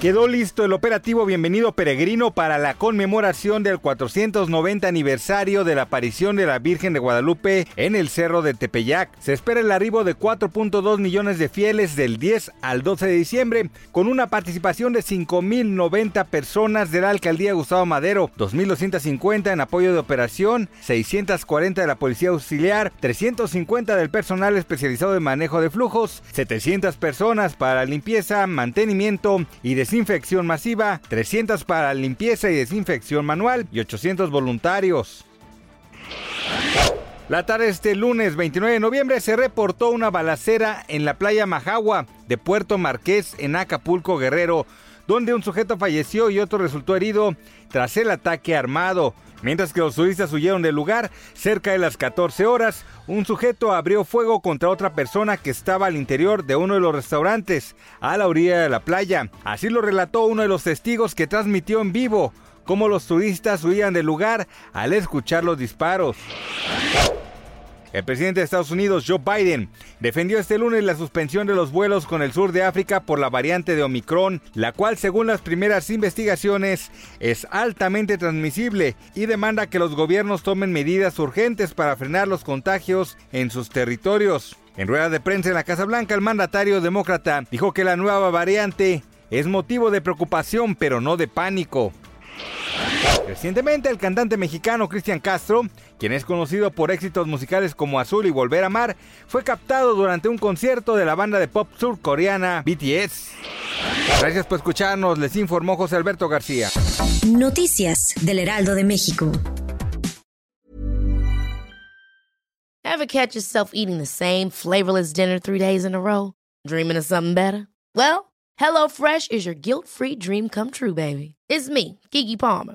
Quedó listo el operativo Bienvenido Peregrino para la conmemoración del 490 aniversario de la aparición de la Virgen de Guadalupe en el Cerro de Tepeyac. Se espera el arribo de 4.2 millones de fieles del 10 al 12 de diciembre, con una participación de 5.090 personas de la alcaldía Gustavo Madero, 2.250 en apoyo de operación, 640 de la Policía Auxiliar, 350 del personal especializado en manejo de flujos, 700 personas para limpieza, mantenimiento y desinfección masiva, 300 para limpieza y desinfección manual y 800 voluntarios. La tarde de este lunes 29 de noviembre se reportó una balacera en la playa Majagua de Puerto Marqués en Acapulco Guerrero, donde un sujeto falleció y otro resultó herido tras el ataque armado. Mientras que los turistas huyeron del lugar, cerca de las 14 horas, un sujeto abrió fuego contra otra persona que estaba al interior de uno de los restaurantes, a la orilla de la playa. Así lo relató uno de los testigos que transmitió en vivo cómo los turistas huían del lugar al escuchar los disparos. El presidente de Estados Unidos, Joe Biden, defendió este lunes la suspensión de los vuelos con el sur de África por la variante de Omicron, la cual según las primeras investigaciones es altamente transmisible y demanda que los gobiernos tomen medidas urgentes para frenar los contagios en sus territorios. En rueda de prensa en la Casa Blanca, el mandatario demócrata dijo que la nueva variante es motivo de preocupación pero no de pánico. Recientemente el cantante mexicano Cristian Castro, quien es conocido por éxitos musicales como Azul y Volver a Amar, fue captado durante un concierto de la banda de pop surcoreana BTS. Gracias por escucharnos, les informó José Alberto García. Noticias del Heraldo de México. Ever catch yourself eating the same flavorless dinner three days in a row? Dreaming of something better? Well, HelloFresh is your guilt-free dream come true, baby. It's me, Kiki Palmer.